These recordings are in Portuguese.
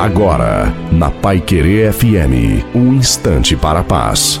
Agora, na Pai Querer FM, um instante para a paz.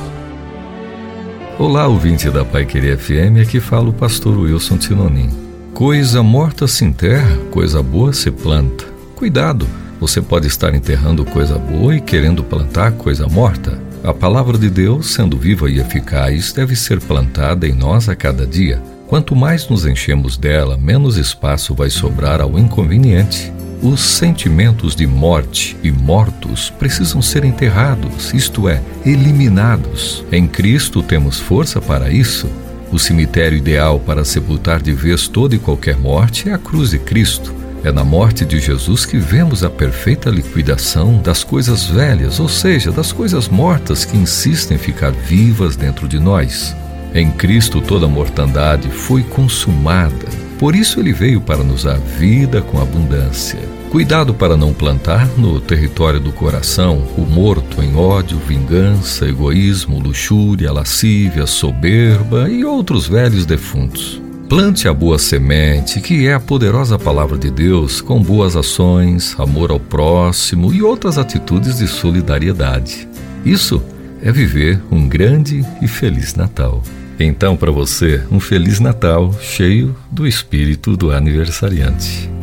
Olá, ouvinte da Pai Querer FM, aqui fala o pastor Wilson Tinonim. Coisa morta se enterra, coisa boa se planta. Cuidado, você pode estar enterrando coisa boa e querendo plantar coisa morta. A palavra de Deus, sendo viva e eficaz, deve ser plantada em nós a cada dia. Quanto mais nos enchemos dela, menos espaço vai sobrar ao inconveniente. Os sentimentos de morte e mortos precisam ser enterrados, isto é, eliminados. Em Cristo temos força para isso. O cemitério ideal para sepultar de vez toda e qualquer morte é a cruz de Cristo. É na morte de Jesus que vemos a perfeita liquidação das coisas velhas, ou seja, das coisas mortas que insistem em ficar vivas dentro de nós. Em Cristo toda mortandade foi consumada por isso ele veio para nos dar vida com abundância. Cuidado para não plantar no território do coração o morto em ódio, vingança, egoísmo, luxúria, lascívia, soberba e outros velhos defuntos. Plante a boa semente, que é a poderosa palavra de Deus, com boas ações, amor ao próximo e outras atitudes de solidariedade. Isso é viver um grande e feliz Natal. Então, para você, um Feliz Natal cheio do espírito do aniversariante.